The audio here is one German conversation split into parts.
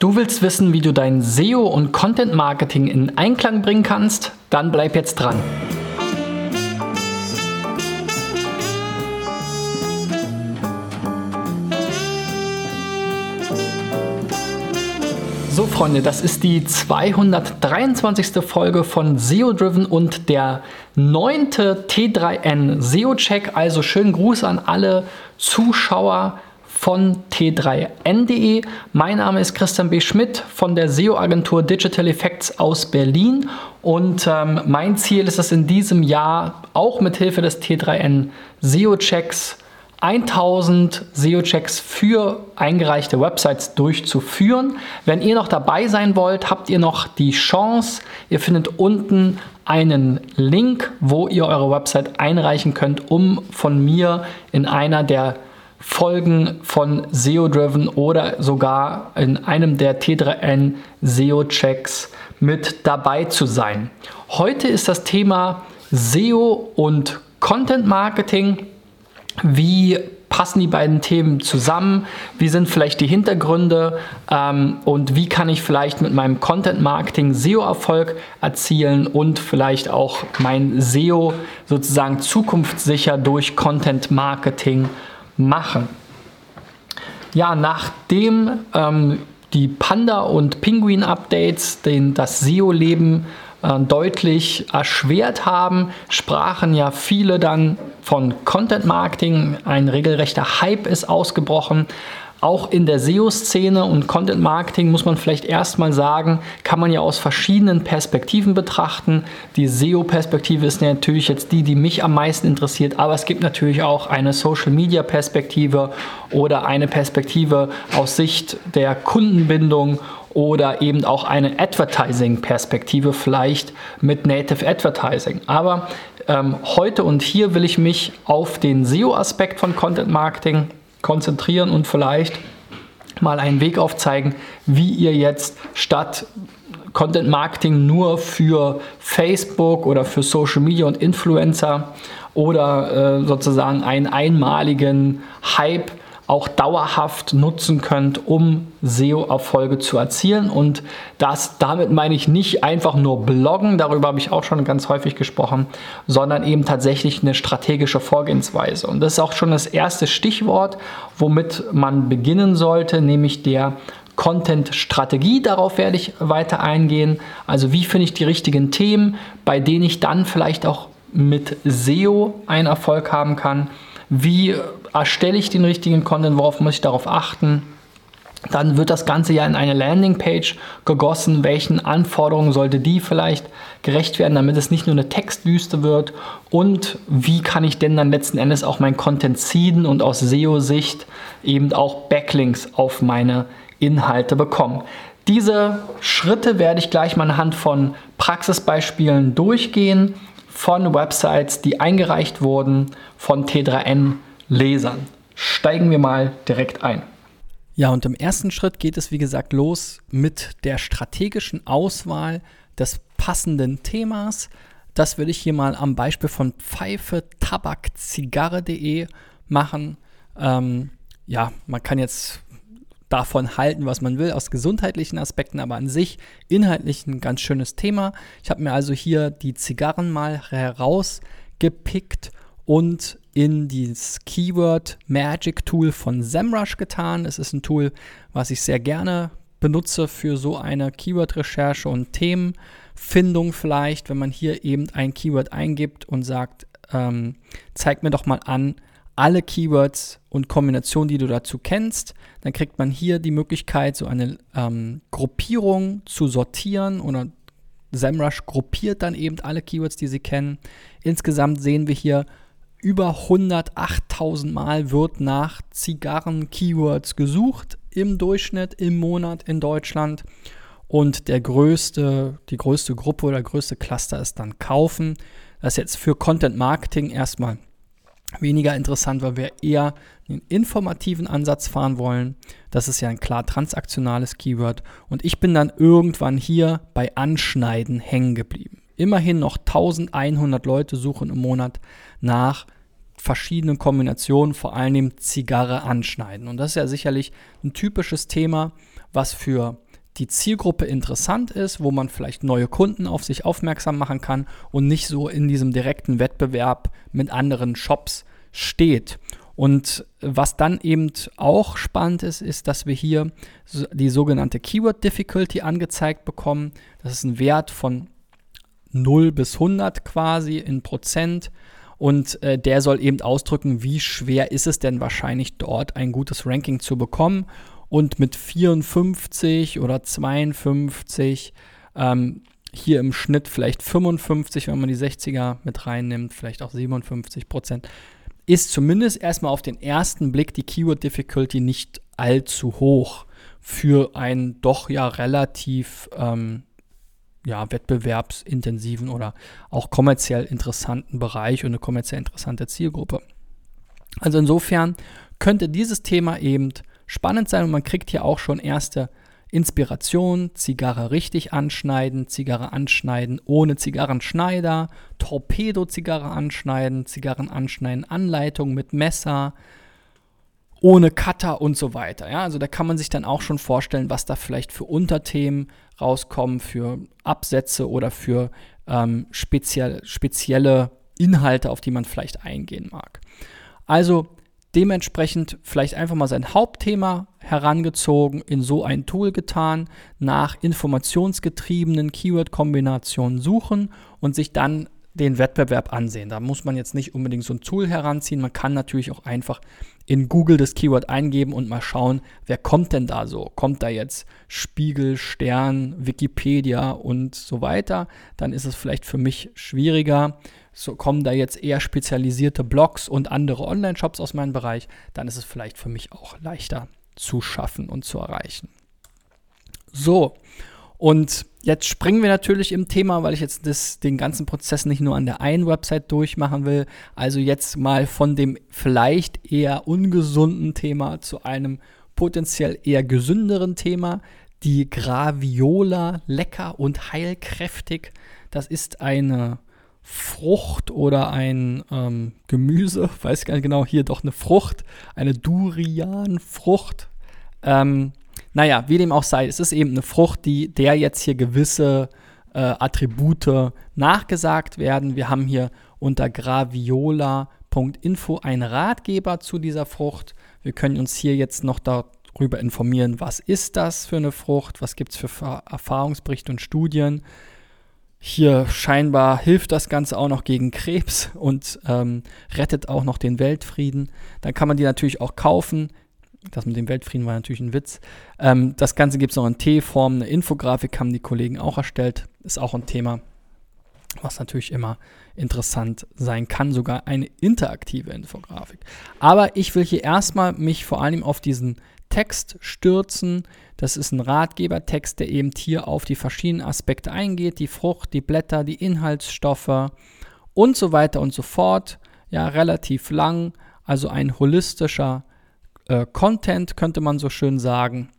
Du willst wissen, wie du dein SEO und Content Marketing in Einklang bringen kannst? Dann bleib jetzt dran. So Freunde, das ist die 223. Folge von SEO Driven und der neunte T3N SEO Check. Also schönen Gruß an alle Zuschauer von T3N.de. Mein Name ist Christian B. Schmidt von der SEO-Agentur Digital Effects aus Berlin und ähm, mein Ziel ist es in diesem Jahr auch mit Hilfe des T3N SEO-Checks 1000 SEO-Checks für eingereichte Websites durchzuführen. Wenn ihr noch dabei sein wollt, habt ihr noch die Chance. Ihr findet unten einen Link, wo ihr eure Website einreichen könnt, um von mir in einer der Folgen von SEO-Driven oder sogar in einem der T3N SEO-Checks mit dabei zu sein. Heute ist das Thema SEO und Content Marketing. Wie passen die beiden Themen zusammen? Wie sind vielleicht die Hintergründe? Ähm, und wie kann ich vielleicht mit meinem Content Marketing SEO-Erfolg erzielen und vielleicht auch mein SEO sozusagen zukunftssicher durch Content Marketing machen. Ja, nachdem ähm, die Panda- und Pinguin-Updates das SEO-Leben äh, deutlich erschwert haben, sprachen ja viele dann von Content Marketing. Ein regelrechter Hype ist ausgebrochen. Auch in der SEO-Szene und Content Marketing muss man vielleicht erstmal sagen, kann man ja aus verschiedenen Perspektiven betrachten. Die SEO-Perspektive ist natürlich jetzt die, die mich am meisten interessiert, aber es gibt natürlich auch eine Social-Media-Perspektive oder eine Perspektive aus Sicht der Kundenbindung oder eben auch eine Advertising-Perspektive, vielleicht mit Native Advertising. Aber ähm, heute und hier will ich mich auf den SEO-Aspekt von Content Marketing konzentrieren und vielleicht mal einen Weg aufzeigen, wie ihr jetzt statt Content Marketing nur für Facebook oder für Social Media und Influencer oder äh, sozusagen einen einmaligen Hype auch dauerhaft nutzen könnt, um SEO-Erfolge zu erzielen. Und das, damit meine ich nicht einfach nur bloggen, darüber habe ich auch schon ganz häufig gesprochen, sondern eben tatsächlich eine strategische Vorgehensweise. Und das ist auch schon das erste Stichwort, womit man beginnen sollte, nämlich der Content-Strategie. Darauf werde ich weiter eingehen. Also wie finde ich die richtigen Themen, bei denen ich dann vielleicht auch mit SEO einen Erfolg haben kann wie erstelle ich den richtigen Content, worauf muss ich darauf achten. Dann wird das Ganze ja in eine Landingpage gegossen. Welchen Anforderungen sollte die vielleicht gerecht werden, damit es nicht nur eine Textwüste wird? Und wie kann ich denn dann letzten Endes auch mein Content ziehen und aus SEO-Sicht eben auch Backlinks auf meine Inhalte bekommen? Diese Schritte werde ich gleich mal anhand von Praxisbeispielen durchgehen von Websites, die eingereicht wurden von T3N-Lesern. Steigen wir mal direkt ein. Ja, und im ersten Schritt geht es, wie gesagt, los mit der strategischen Auswahl des passenden Themas. Das würde ich hier mal am Beispiel von Pfeife, Tabak, Zigarre.de machen. Ähm, ja, man kann jetzt davon halten, was man will, aus gesundheitlichen Aspekten, aber an sich inhaltlich ein ganz schönes Thema. Ich habe mir also hier die Zigarren mal herausgepickt und in dieses Keyword Magic Tool von SEMrush getan. Es ist ein Tool, was ich sehr gerne benutze für so eine Keyword-Recherche und Themenfindung vielleicht, wenn man hier eben ein Keyword eingibt und sagt, ähm, zeig mir doch mal an, alle Keywords und Kombinationen, die du dazu kennst. Dann kriegt man hier die Möglichkeit, so eine ähm, Gruppierung zu sortieren oder SEMrush gruppiert dann eben alle Keywords, die sie kennen. Insgesamt sehen wir hier über 108.000 Mal wird nach Zigarren-Keywords gesucht im Durchschnitt im Monat in Deutschland. Und der größte, die größte Gruppe oder größte Cluster ist dann Kaufen. Das ist jetzt für Content Marketing erstmal weniger interessant, weil wir eher einen informativen Ansatz fahren wollen. Das ist ja ein klar transaktionales Keyword. Und ich bin dann irgendwann hier bei Anschneiden hängen geblieben. Immerhin noch 1100 Leute suchen im Monat nach verschiedenen Kombinationen, vor allem Zigarre anschneiden. Und das ist ja sicherlich ein typisches Thema, was für die Zielgruppe interessant ist, wo man vielleicht neue Kunden auf sich aufmerksam machen kann und nicht so in diesem direkten Wettbewerb mit anderen Shops steht. Und was dann eben auch spannend ist, ist, dass wir hier die sogenannte Keyword Difficulty angezeigt bekommen. Das ist ein Wert von 0 bis 100 quasi in Prozent. Und äh, der soll eben ausdrücken, wie schwer ist es denn wahrscheinlich dort ein gutes Ranking zu bekommen. Und mit 54 oder 52 ähm, hier im Schnitt vielleicht 55, wenn man die 60er mit reinnimmt, vielleicht auch 57 Prozent, ist zumindest erstmal auf den ersten Blick die Keyword Difficulty nicht allzu hoch für einen doch ja relativ ähm, ja, wettbewerbsintensiven oder auch kommerziell interessanten Bereich und eine kommerziell interessante Zielgruppe. Also insofern könnte dieses Thema eben spannend sein und man kriegt hier auch schon erste Inspiration, Zigarre richtig anschneiden, Zigarre anschneiden ohne Zigarrenschneider, Torpedo-Zigarre anschneiden, Zigarren anschneiden, Anleitung mit Messer, ohne Cutter und so weiter. Ja, also da kann man sich dann auch schon vorstellen, was da vielleicht für Unterthemen rauskommen, für Absätze oder für ähm, speziell, spezielle Inhalte, auf die man vielleicht eingehen mag. Also dementsprechend vielleicht einfach mal sein Hauptthema herangezogen, in so ein Tool getan, nach informationsgetriebenen Keyword-Kombinationen suchen und sich dann den Wettbewerb ansehen. Da muss man jetzt nicht unbedingt so ein Tool heranziehen. Man kann natürlich auch einfach in Google das Keyword eingeben und mal schauen, wer kommt denn da so? Kommt da jetzt Spiegel, Stern, Wikipedia und so weiter? Dann ist es vielleicht für mich schwieriger. So kommen da jetzt eher spezialisierte Blogs und andere Online-Shops aus meinem Bereich, dann ist es vielleicht für mich auch leichter zu schaffen und zu erreichen. So, und jetzt springen wir natürlich im Thema, weil ich jetzt das, den ganzen Prozess nicht nur an der einen Website durchmachen will. Also jetzt mal von dem vielleicht eher ungesunden Thema zu einem potenziell eher gesünderen Thema. Die Graviola, lecker und heilkräftig. Das ist eine Frucht oder ein ähm, Gemüse, weiß gar nicht genau, hier doch eine Frucht, eine Durianfrucht. Ähm, naja, wie dem auch sei, es ist eben eine Frucht, die der jetzt hier gewisse äh, Attribute nachgesagt werden. Wir haben hier unter graviola.info einen Ratgeber zu dieser Frucht. Wir können uns hier jetzt noch darüber informieren, was ist das für eine Frucht, was gibt es für Erfahrungsberichte und Studien. Hier scheinbar hilft das Ganze auch noch gegen Krebs und ähm, rettet auch noch den Weltfrieden. Dann kann man die natürlich auch kaufen. Das mit dem Weltfrieden war natürlich ein Witz. Ähm, das Ganze gibt es noch in T-Form. Eine Infografik haben die Kollegen auch erstellt. Ist auch ein Thema, was natürlich immer interessant sein kann. Sogar eine interaktive Infografik. Aber ich will hier erstmal mich vor allem auf diesen Text stürzen. Das ist ein Ratgebertext, der eben hier auf die verschiedenen Aspekte eingeht, die Frucht, die Blätter, die Inhaltsstoffe und so weiter und so fort. Ja, relativ lang, also ein holistischer äh, Content, könnte man so schön sagen,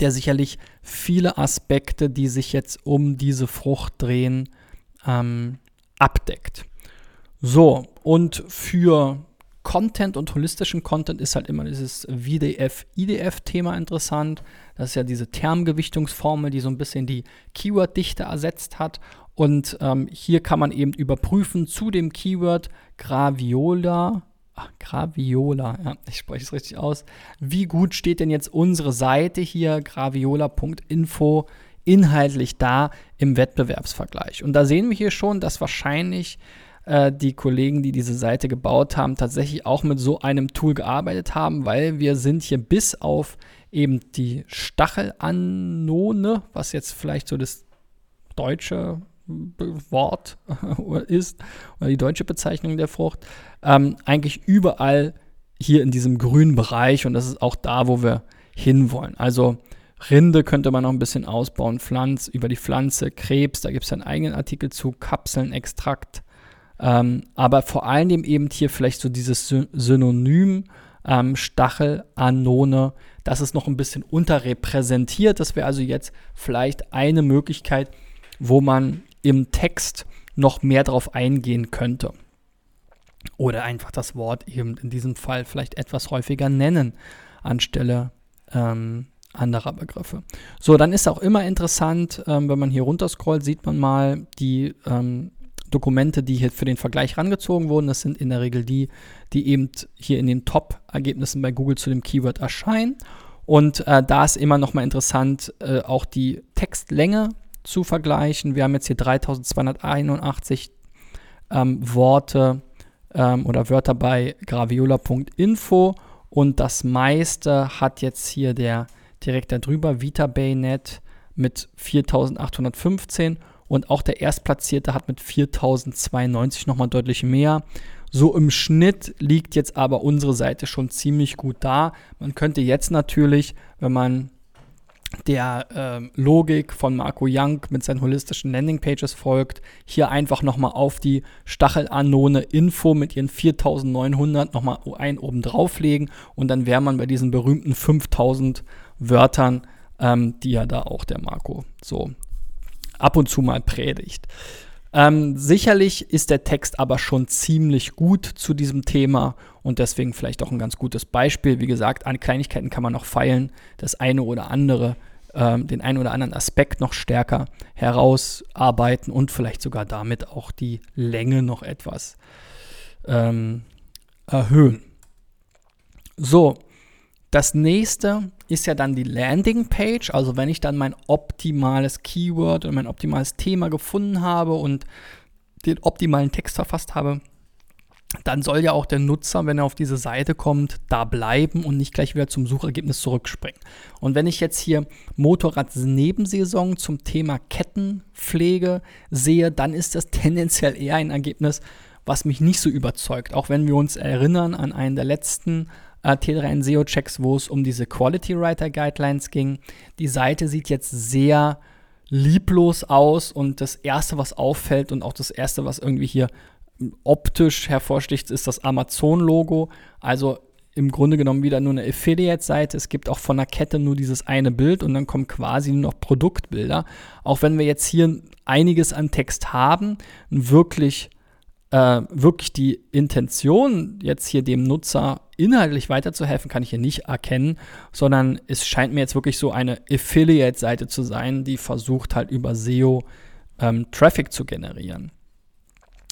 der sicherlich viele Aspekte, die sich jetzt um diese Frucht drehen, ähm, abdeckt. So, und für Content und holistischen Content ist halt immer dieses VDF-IDF-Thema interessant. Das ist ja diese Termgewichtungsformel, die so ein bisschen die Keyword-Dichte ersetzt hat. Und ähm, hier kann man eben überprüfen zu dem Keyword Graviola. Ach, Graviola, ja, ich spreche es richtig aus. Wie gut steht denn jetzt unsere Seite hier, graviola.info, inhaltlich da im Wettbewerbsvergleich? Und da sehen wir hier schon, dass wahrscheinlich äh, die Kollegen, die diese Seite gebaut haben, tatsächlich auch mit so einem Tool gearbeitet haben, weil wir sind hier bis auf eben die Stachelanone, was jetzt vielleicht so das deutsche Wort ist oder die deutsche Bezeichnung der Frucht, ähm, eigentlich überall hier in diesem grünen Bereich und das ist auch da, wo wir hinwollen. Also Rinde könnte man noch ein bisschen ausbauen, Pflanz, über die Pflanze, Krebs, da gibt es einen eigenen Artikel zu, Kapseln, Extrakt, ähm, aber vor allem eben hier vielleicht so dieses Synonym ähm, Stachel, Anone, das ist noch ein bisschen unterrepräsentiert. Das wäre also jetzt vielleicht eine Möglichkeit, wo man im Text noch mehr drauf eingehen könnte. Oder einfach das Wort eben in diesem Fall vielleicht etwas häufiger nennen, anstelle, ähm, anderer Begriffe. So, dann ist auch immer interessant, ähm, wenn man hier runterscrollt, sieht man mal die ähm, Dokumente, die hier für den Vergleich rangezogen wurden. Das sind in der Regel die, die eben hier in den Top-Ergebnissen bei Google zu dem Keyword erscheinen. Und äh, da ist immer noch mal interessant, äh, auch die Textlänge zu vergleichen. Wir haben jetzt hier 3281 ähm, Worte ähm, oder Wörter bei graviola.info und das meiste hat jetzt hier der direkt darüber, Vita Baynet mit 4815 und auch der Erstplatzierte hat mit 4092 nochmal deutlich mehr. So im Schnitt liegt jetzt aber unsere Seite schon ziemlich gut da. Man könnte jetzt natürlich, wenn man der ähm, Logik von Marco Young mit seinen holistischen Landingpages folgt, hier einfach nochmal auf die Stachelanone Info mit ihren 4900 nochmal ein oben drauflegen und dann wäre man bei diesen berühmten 5000 Wörtern, ähm, die ja da auch der Marco so ab und zu mal predigt. Ähm, sicherlich ist der Text aber schon ziemlich gut zu diesem Thema und deswegen vielleicht auch ein ganz gutes Beispiel. Wie gesagt, an Kleinigkeiten kann man noch feilen, das eine oder andere, ähm, den einen oder anderen Aspekt noch stärker herausarbeiten und vielleicht sogar damit auch die Länge noch etwas ähm, erhöhen. So, das nächste ist ja dann die Landingpage. Also wenn ich dann mein optimales Keyword und mein optimales Thema gefunden habe und den optimalen Text verfasst habe, dann soll ja auch der Nutzer, wenn er auf diese Seite kommt, da bleiben und nicht gleich wieder zum Suchergebnis zurückspringen. Und wenn ich jetzt hier Motorradnebensaison zum Thema Kettenpflege sehe, dann ist das tendenziell eher ein Ergebnis, was mich nicht so überzeugt. Auch wenn wir uns erinnern an einen der letzten äh, T3N SEO-Checks, wo es um diese Quality Writer Guidelines ging. Die Seite sieht jetzt sehr lieblos aus und das erste, was auffällt und auch das erste, was irgendwie hier optisch hervorsticht, ist das Amazon-Logo. Also im Grunde genommen wieder nur eine Affiliate-Seite. Es gibt auch von der Kette nur dieses eine Bild und dann kommen quasi nur noch Produktbilder. Auch wenn wir jetzt hier einiges an Text haben, wirklich äh, wirklich die Intention, jetzt hier dem Nutzer inhaltlich weiterzuhelfen, kann ich hier nicht erkennen, sondern es scheint mir jetzt wirklich so eine Affiliate-Seite zu sein, die versucht halt über SEO ähm, Traffic zu generieren.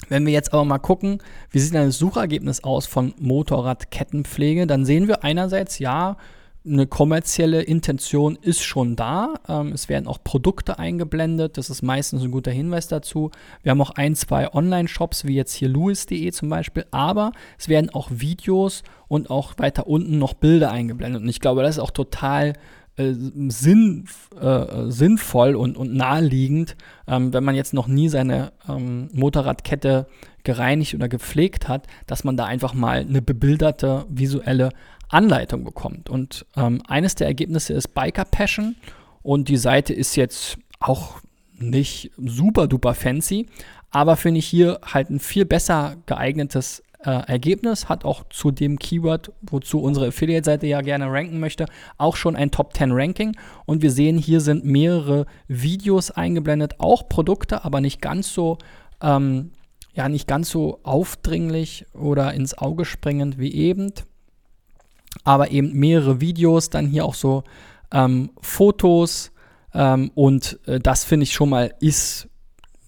Wenn wir jetzt aber mal gucken, wie sieht ein Suchergebnis aus von Motorradkettenpflege, dann sehen wir einerseits, ja, eine kommerzielle Intention ist schon da. Ähm, es werden auch Produkte eingeblendet. Das ist meistens ein guter Hinweis dazu. Wir haben auch ein, zwei Online-Shops, wie jetzt hier louis.de zum Beispiel. Aber es werden auch Videos und auch weiter unten noch Bilder eingeblendet. Und ich glaube, das ist auch total äh, sinn, äh, sinnvoll und, und naheliegend, ähm, wenn man jetzt noch nie seine ähm, Motorradkette gereinigt oder gepflegt hat, dass man da einfach mal eine bebilderte visuelle Anleitung bekommt. Und ähm, eines der Ergebnisse ist Biker Passion und die Seite ist jetzt auch nicht super duper fancy, aber finde ich hier halt ein viel besser geeignetes äh, Ergebnis, hat auch zu dem Keyword, wozu unsere Affiliate-Seite ja gerne ranken möchte, auch schon ein Top 10 Ranking. Und wir sehen, hier sind mehrere Videos eingeblendet, auch Produkte, aber nicht ganz so, ähm, ja, nicht ganz so aufdringlich oder ins Auge springend wie eben aber eben mehrere Videos, dann hier auch so ähm, Fotos ähm, und äh, das finde ich schon mal ist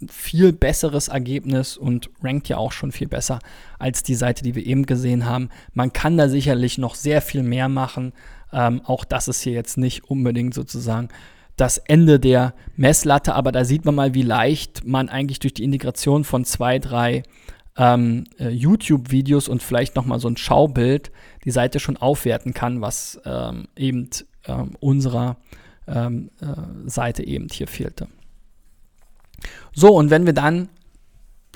viel besseres Ergebnis und rankt ja auch schon viel besser als die Seite, die wir eben gesehen haben. Man kann da sicherlich noch sehr viel mehr machen. Ähm, auch das ist hier jetzt nicht unbedingt sozusagen das Ende der Messlatte, aber da sieht man mal, wie leicht man eigentlich durch die Integration von zwei, drei ähm, äh, YouTube-Videos und vielleicht nochmal so ein Schaubild die Seite schon aufwerten kann, was ähm, eben ähm, unserer ähm, äh, Seite eben hier fehlte. So, und wenn wir dann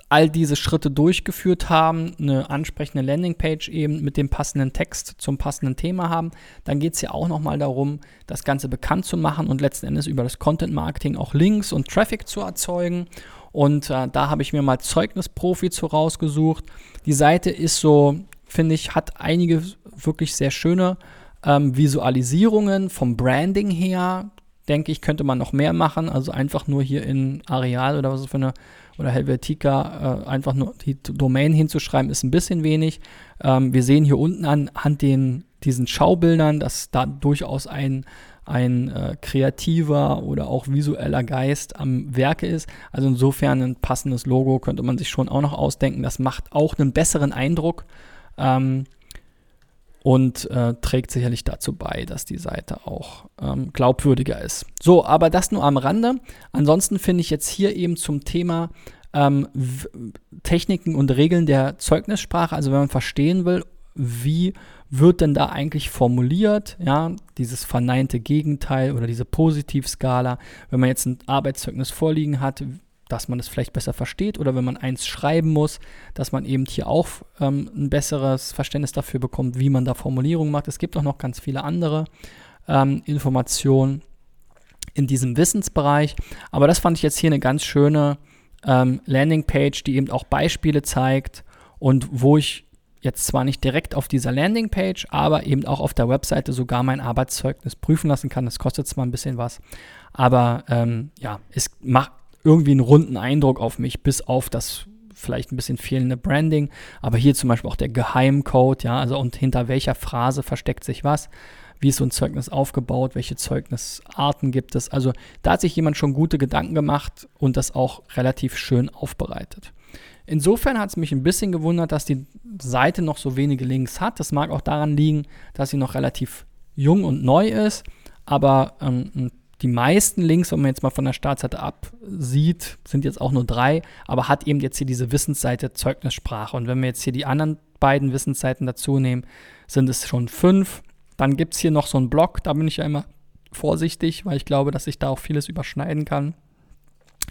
all diese Schritte durchgeführt haben, eine ansprechende Landingpage eben mit dem passenden Text zum passenden Thema haben, dann geht es ja auch nochmal darum, das Ganze bekannt zu machen und letzten Endes über das Content Marketing auch Links und Traffic zu erzeugen. Und äh, da habe ich mir mal Zeugnisprofi zu rausgesucht. Die Seite ist so, finde ich, hat einige wirklich sehr schöne ähm, Visualisierungen vom Branding her. Denke ich, könnte man noch mehr machen. Also einfach nur hier in Areal oder was für eine oder Helvetica äh, einfach nur die Domain hinzuschreiben, ist ein bisschen wenig. Ähm, wir sehen hier unten anhand den, diesen Schaubildern, dass da durchaus ein, ein äh, kreativer oder auch visueller Geist am Werke ist. Also insofern ein passendes Logo könnte man sich schon auch noch ausdenken. Das macht auch einen besseren Eindruck. Ähm, und äh, trägt sicherlich dazu bei, dass die Seite auch ähm, glaubwürdiger ist. So, aber das nur am Rande. Ansonsten finde ich jetzt hier eben zum Thema ähm, Techniken und Regeln der Zeugnissprache, also wenn man verstehen will, wie wird denn da eigentlich formuliert, ja, dieses verneinte Gegenteil oder diese Positivskala, wenn man jetzt ein Arbeitszeugnis vorliegen hat, dass man es vielleicht besser versteht oder wenn man eins schreiben muss, dass man eben hier auch ähm, ein besseres Verständnis dafür bekommt, wie man da Formulierungen macht. Es gibt auch noch ganz viele andere ähm, Informationen in diesem Wissensbereich, aber das fand ich jetzt hier eine ganz schöne ähm, Landingpage, die eben auch Beispiele zeigt und wo ich jetzt zwar nicht direkt auf dieser Landingpage, aber eben auch auf der Webseite sogar mein Arbeitszeugnis prüfen lassen kann. Das kostet zwar ein bisschen was, aber ähm, ja, es macht irgendwie einen runden Eindruck auf mich, bis auf das vielleicht ein bisschen fehlende Branding, aber hier zum Beispiel auch der Geheimcode, ja, also und hinter welcher Phrase versteckt sich was, wie ist so ein Zeugnis aufgebaut, welche Zeugnisarten gibt es. Also da hat sich jemand schon gute Gedanken gemacht und das auch relativ schön aufbereitet. Insofern hat es mich ein bisschen gewundert, dass die Seite noch so wenige Links hat. Das mag auch daran liegen, dass sie noch relativ jung und neu ist, aber ähm, ein die meisten Links, wenn man jetzt mal von der Startseite absieht, sind jetzt auch nur drei, aber hat eben jetzt hier diese Wissensseite Zeugnissprache. Und wenn wir jetzt hier die anderen beiden Wissensseiten dazu nehmen, sind es schon fünf. Dann gibt es hier noch so einen Blog, da bin ich ja immer vorsichtig, weil ich glaube, dass sich da auch vieles überschneiden kann.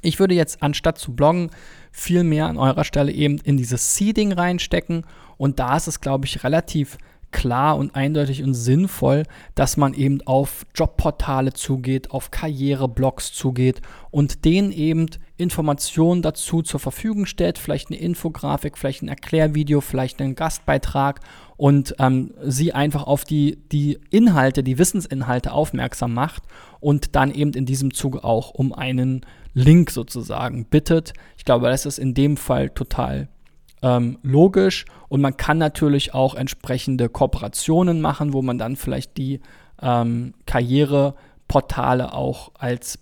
Ich würde jetzt anstatt zu bloggen viel mehr an eurer Stelle eben in dieses Seeding reinstecken und da ist es, glaube ich, relativ klar und eindeutig und sinnvoll, dass man eben auf Jobportale zugeht, auf Karriereblogs zugeht und denen eben Informationen dazu zur Verfügung stellt, vielleicht eine Infografik, vielleicht ein Erklärvideo, vielleicht einen Gastbeitrag und ähm, sie einfach auf die, die Inhalte, die Wissensinhalte aufmerksam macht und dann eben in diesem Zuge auch um einen Link sozusagen bittet. Ich glaube, das ist in dem Fall total ähm, logisch und man kann natürlich auch entsprechende Kooperationen machen, wo man dann vielleicht die ähm, Karriereportale auch als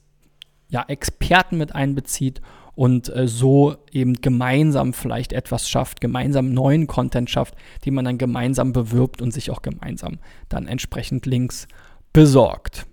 ja, Experten mit einbezieht und äh, so eben gemeinsam vielleicht etwas schafft, gemeinsam neuen Content schafft, den man dann gemeinsam bewirbt und sich auch gemeinsam dann entsprechend Links besorgt.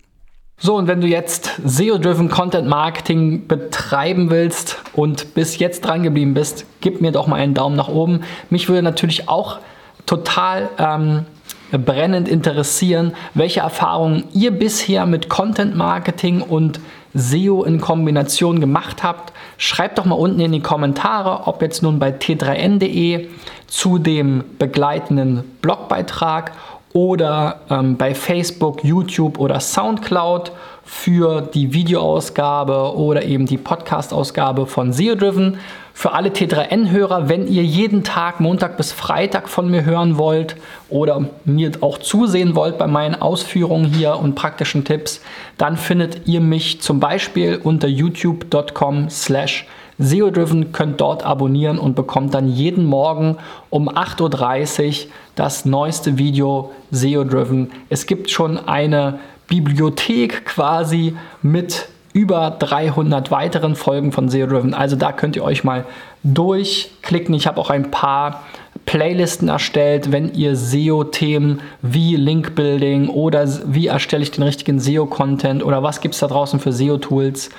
So, und wenn du jetzt SEO-Driven Content Marketing betreiben willst und bis jetzt dran geblieben bist, gib mir doch mal einen Daumen nach oben. Mich würde natürlich auch total ähm, brennend interessieren, welche Erfahrungen ihr bisher mit Content Marketing und SEO in Kombination gemacht habt. Schreibt doch mal unten in die Kommentare, ob jetzt nun bei t3n.de zu dem begleitenden Blogbeitrag oder ähm, bei Facebook, YouTube oder SoundCloud für die Videoausgabe oder eben die Podcast-Ausgabe von SEO Driven. Für alle T3N-Hörer, wenn ihr jeden Tag Montag bis Freitag von mir hören wollt oder mir auch zusehen wollt bei meinen Ausführungen hier und praktischen Tipps, dann findet ihr mich zum Beispiel unter youtube.com slash SEO-Driven, könnt dort abonnieren und bekommt dann jeden Morgen um 8.30 Uhr das neueste Video SEO-Driven. Es gibt schon eine Bibliothek quasi mit über 300 weiteren Folgen von SEO Driven. Also da könnt ihr euch mal durchklicken. Ich habe auch ein paar Playlisten erstellt, wenn ihr SEO-Themen wie Link-Building oder wie erstelle ich den richtigen SEO-Content oder was gibt es da draußen für SEO-Tools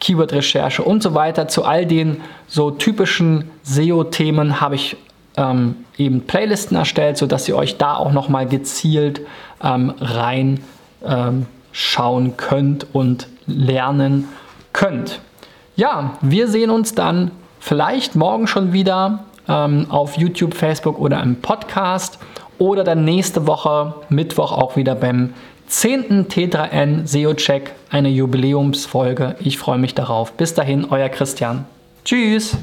Keyword-Recherche und so weiter. Zu all den so typischen SEO-Themen habe ich ähm, eben Playlisten erstellt, sodass ihr euch da auch nochmal gezielt ähm, rein ähm, könnt und lernen könnt. Ja, wir sehen uns dann vielleicht morgen schon wieder ähm, auf YouTube, Facebook oder im Podcast oder dann nächste Woche Mittwoch auch wieder beim 10. T3N SEO-Check, eine Jubiläumsfolge. Ich freue mich darauf. Bis dahin, euer Christian. Tschüss.